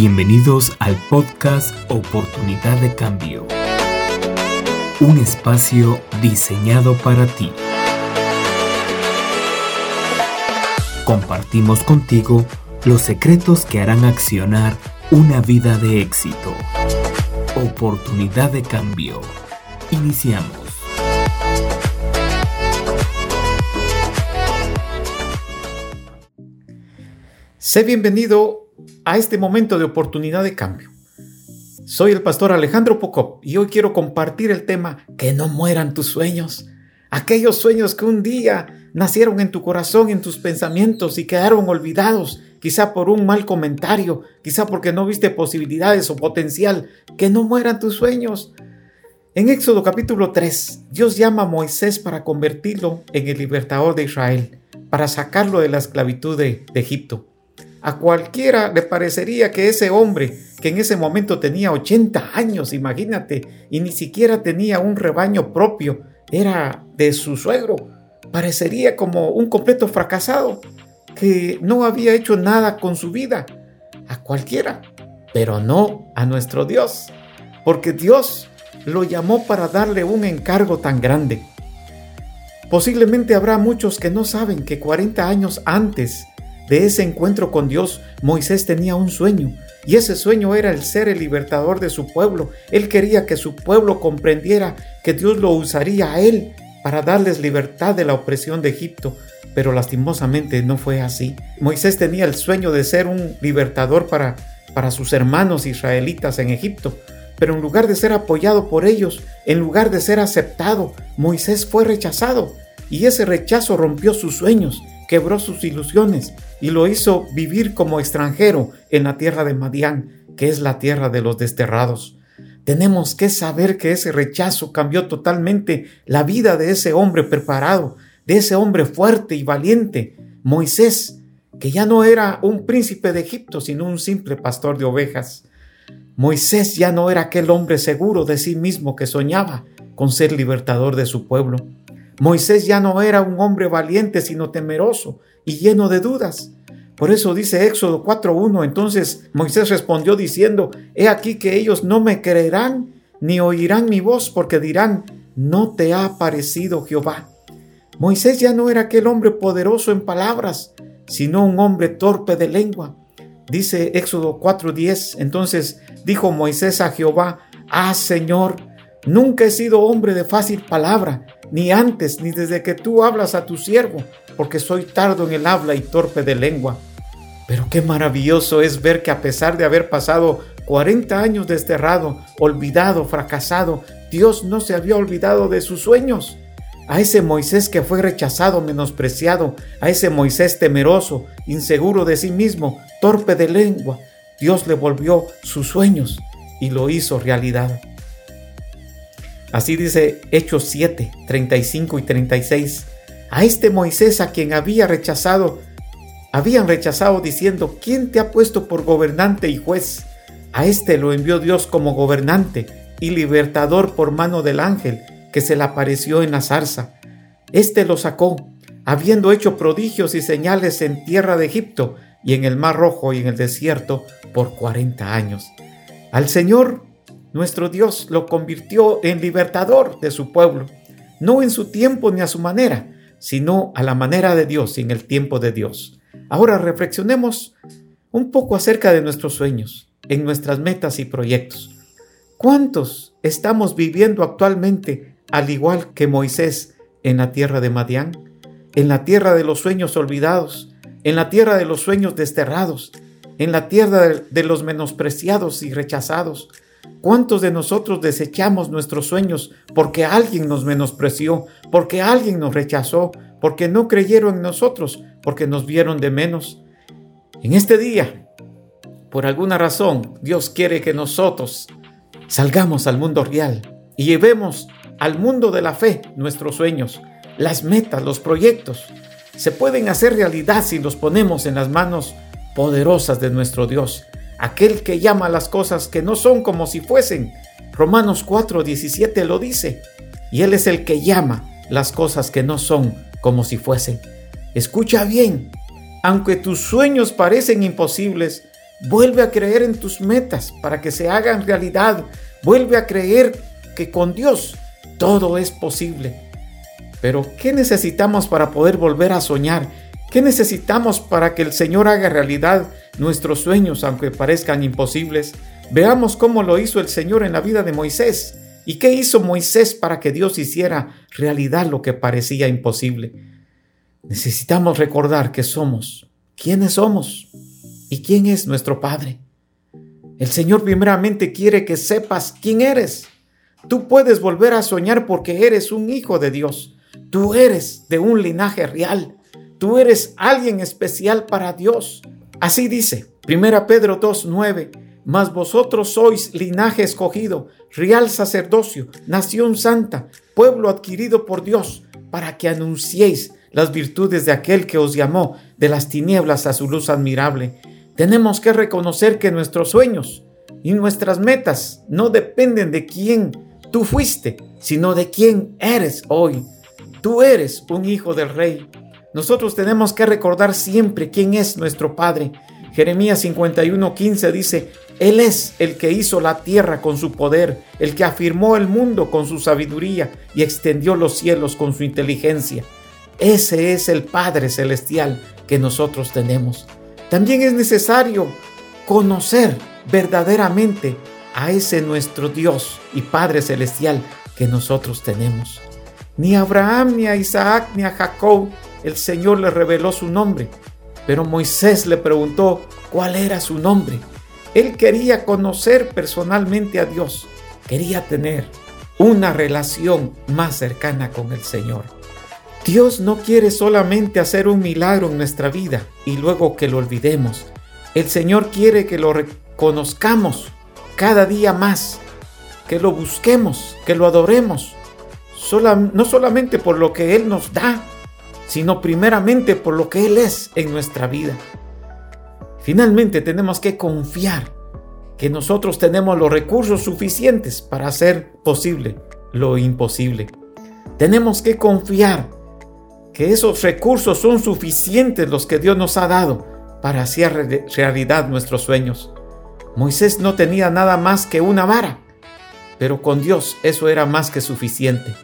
Bienvenidos al podcast Oportunidad de Cambio. Un espacio diseñado para ti. Compartimos contigo los secretos que harán accionar una vida de éxito. Oportunidad de Cambio. Iniciamos. Sé bienvenido a este momento de oportunidad de cambio. Soy el pastor Alejandro Pocop y hoy quiero compartir el tema Que no mueran tus sueños. Aquellos sueños que un día nacieron en tu corazón, en tus pensamientos y quedaron olvidados, quizá por un mal comentario, quizá porque no viste posibilidades o potencial. Que no mueran tus sueños. En Éxodo capítulo 3, Dios llama a Moisés para convertirlo en el libertador de Israel, para sacarlo de la esclavitud de, de Egipto. A cualquiera le parecería que ese hombre, que en ese momento tenía 80 años, imagínate, y ni siquiera tenía un rebaño propio, era de su suegro, parecería como un completo fracasado, que no había hecho nada con su vida. A cualquiera, pero no a nuestro Dios, porque Dios lo llamó para darle un encargo tan grande. Posiblemente habrá muchos que no saben que 40 años antes de ese encuentro con Dios, Moisés tenía un sueño, y ese sueño era el ser el libertador de su pueblo. Él quería que su pueblo comprendiera que Dios lo usaría a él para darles libertad de la opresión de Egipto, pero lastimosamente no fue así. Moisés tenía el sueño de ser un libertador para, para sus hermanos israelitas en Egipto, pero en lugar de ser apoyado por ellos, en lugar de ser aceptado, Moisés fue rechazado, y ese rechazo rompió sus sueños quebró sus ilusiones y lo hizo vivir como extranjero en la tierra de Madián, que es la tierra de los desterrados. Tenemos que saber que ese rechazo cambió totalmente la vida de ese hombre preparado, de ese hombre fuerte y valiente, Moisés, que ya no era un príncipe de Egipto, sino un simple pastor de ovejas. Moisés ya no era aquel hombre seguro de sí mismo que soñaba con ser libertador de su pueblo. Moisés ya no era un hombre valiente, sino temeroso y lleno de dudas. Por eso dice Éxodo 4.1, entonces Moisés respondió diciendo, He aquí que ellos no me creerán ni oirán mi voz, porque dirán, no te ha parecido Jehová. Moisés ya no era aquel hombre poderoso en palabras, sino un hombre torpe de lengua. Dice Éxodo 4.10, entonces dijo Moisés a Jehová, Ah Señor, nunca he sido hombre de fácil palabra ni antes, ni desde que tú hablas a tu siervo, porque soy tardo en el habla y torpe de lengua. Pero qué maravilloso es ver que a pesar de haber pasado 40 años desterrado, olvidado, fracasado, Dios no se había olvidado de sus sueños. A ese Moisés que fue rechazado, menospreciado, a ese Moisés temeroso, inseguro de sí mismo, torpe de lengua, Dios le volvió sus sueños y lo hizo realidad. Así dice Hechos 7, 35 y 36. A este Moisés a quien había rechazado, habían rechazado diciendo, ¿quién te ha puesto por gobernante y juez? A este lo envió Dios como gobernante y libertador por mano del ángel que se le apareció en la zarza. Este lo sacó, habiendo hecho prodigios y señales en tierra de Egipto y en el mar rojo y en el desierto por cuarenta años. Al Señor nuestro Dios lo convirtió en libertador de su pueblo, no en su tiempo ni a su manera, sino a la manera de Dios y en el tiempo de Dios. Ahora reflexionemos un poco acerca de nuestros sueños, en nuestras metas y proyectos. ¿Cuántos estamos viviendo actualmente al igual que Moisés en la tierra de Madián, en la tierra de los sueños olvidados, en la tierra de los sueños desterrados, en la tierra de los menospreciados y rechazados, ¿Cuántos de nosotros desechamos nuestros sueños porque alguien nos menospreció, porque alguien nos rechazó, porque no creyeron en nosotros, porque nos vieron de menos? En este día, por alguna razón, Dios quiere que nosotros salgamos al mundo real y llevemos al mundo de la fe nuestros sueños, las metas, los proyectos. Se pueden hacer realidad si los ponemos en las manos poderosas de nuestro Dios aquel que llama las cosas que no son como si fuesen. Romanos 4, 17 lo dice. Y Él es el que llama las cosas que no son como si fuesen. Escucha bien, aunque tus sueños parecen imposibles, Vuelve a creer en tus metas para que se hagan realidad. Vuelve a creer que con Dios todo es posible. Pero, ¿qué necesitamos para poder volver a soñar? ¿Qué necesitamos para que el Señor haga realidad nuestros sueños, aunque parezcan imposibles? Veamos cómo lo hizo el Señor en la vida de Moisés. ¿Y qué hizo Moisés para que Dios hiciera realidad lo que parecía imposible? Necesitamos recordar que somos, quiénes somos y quién es nuestro Padre. El Señor primeramente quiere que sepas quién eres. Tú puedes volver a soñar porque eres un hijo de Dios. Tú eres de un linaje real. Tú eres alguien especial para Dios. Así dice 1 Pedro 2.9. Mas vosotros sois linaje escogido, real sacerdocio, nación santa, pueblo adquirido por Dios, para que anunciéis las virtudes de aquel que os llamó de las tinieblas a su luz admirable. Tenemos que reconocer que nuestros sueños y nuestras metas no dependen de quién tú fuiste, sino de quién eres hoy. Tú eres un hijo del rey. Nosotros tenemos que recordar siempre quién es nuestro Padre. Jeremías 51:15 dice, Él es el que hizo la tierra con su poder, el que afirmó el mundo con su sabiduría y extendió los cielos con su inteligencia. Ese es el Padre celestial que nosotros tenemos. También es necesario conocer verdaderamente a ese nuestro Dios y Padre celestial que nosotros tenemos. Ni Abraham, ni a Isaac, ni a Jacob el Señor le reveló su nombre, pero Moisés le preguntó cuál era su nombre. Él quería conocer personalmente a Dios, quería tener una relación más cercana con el Señor. Dios no quiere solamente hacer un milagro en nuestra vida y luego que lo olvidemos. El Señor quiere que lo reconozcamos cada día más, que lo busquemos, que lo adoremos, no solamente por lo que Él nos da, sino primeramente por lo que Él es en nuestra vida. Finalmente tenemos que confiar que nosotros tenemos los recursos suficientes para hacer posible lo imposible. Tenemos que confiar que esos recursos son suficientes los que Dios nos ha dado para hacer realidad nuestros sueños. Moisés no tenía nada más que una vara, pero con Dios eso era más que suficiente.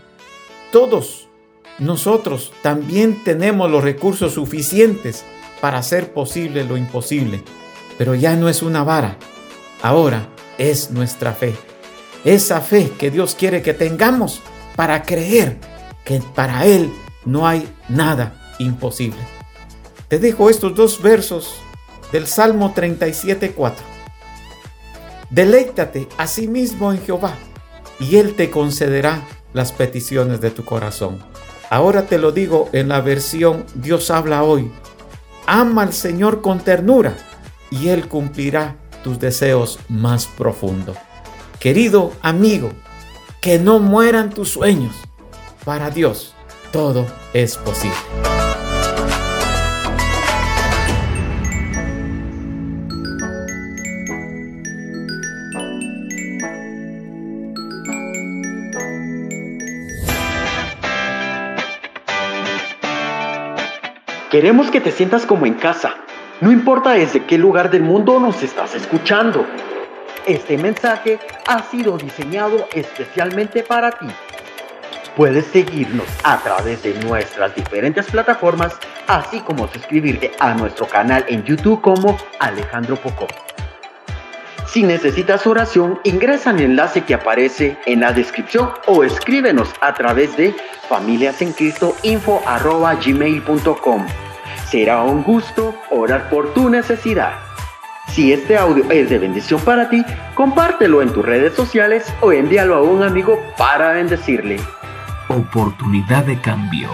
Todos nosotros también tenemos los recursos suficientes para hacer posible lo imposible, pero ya no es una vara, ahora es nuestra fe. Esa fe que Dios quiere que tengamos para creer que para Él no hay nada imposible. Te dejo estos dos versos del Salmo 37.4. Deleítate a sí mismo en Jehová, y Él te concederá las peticiones de tu corazón. Ahora te lo digo en la versión Dios habla hoy. Ama al Señor con ternura y Él cumplirá tus deseos más profundos. Querido amigo, que no mueran tus sueños. Para Dios todo es posible. Queremos que te sientas como en casa. No importa desde qué lugar del mundo nos estás escuchando. Este mensaje ha sido diseñado especialmente para ti. Puedes seguirnos a través de nuestras diferentes plataformas, así como suscribirte a nuestro canal en YouTube como Alejandro Poco. Si necesitas oración, ingresa el enlace que aparece en la descripción o escríbenos a través de familiasencristoinfo.gmail.com Será un gusto orar por tu necesidad. Si este audio es de bendición para ti, compártelo en tus redes sociales o envíalo a un amigo para bendecirle. Oportunidad de cambio.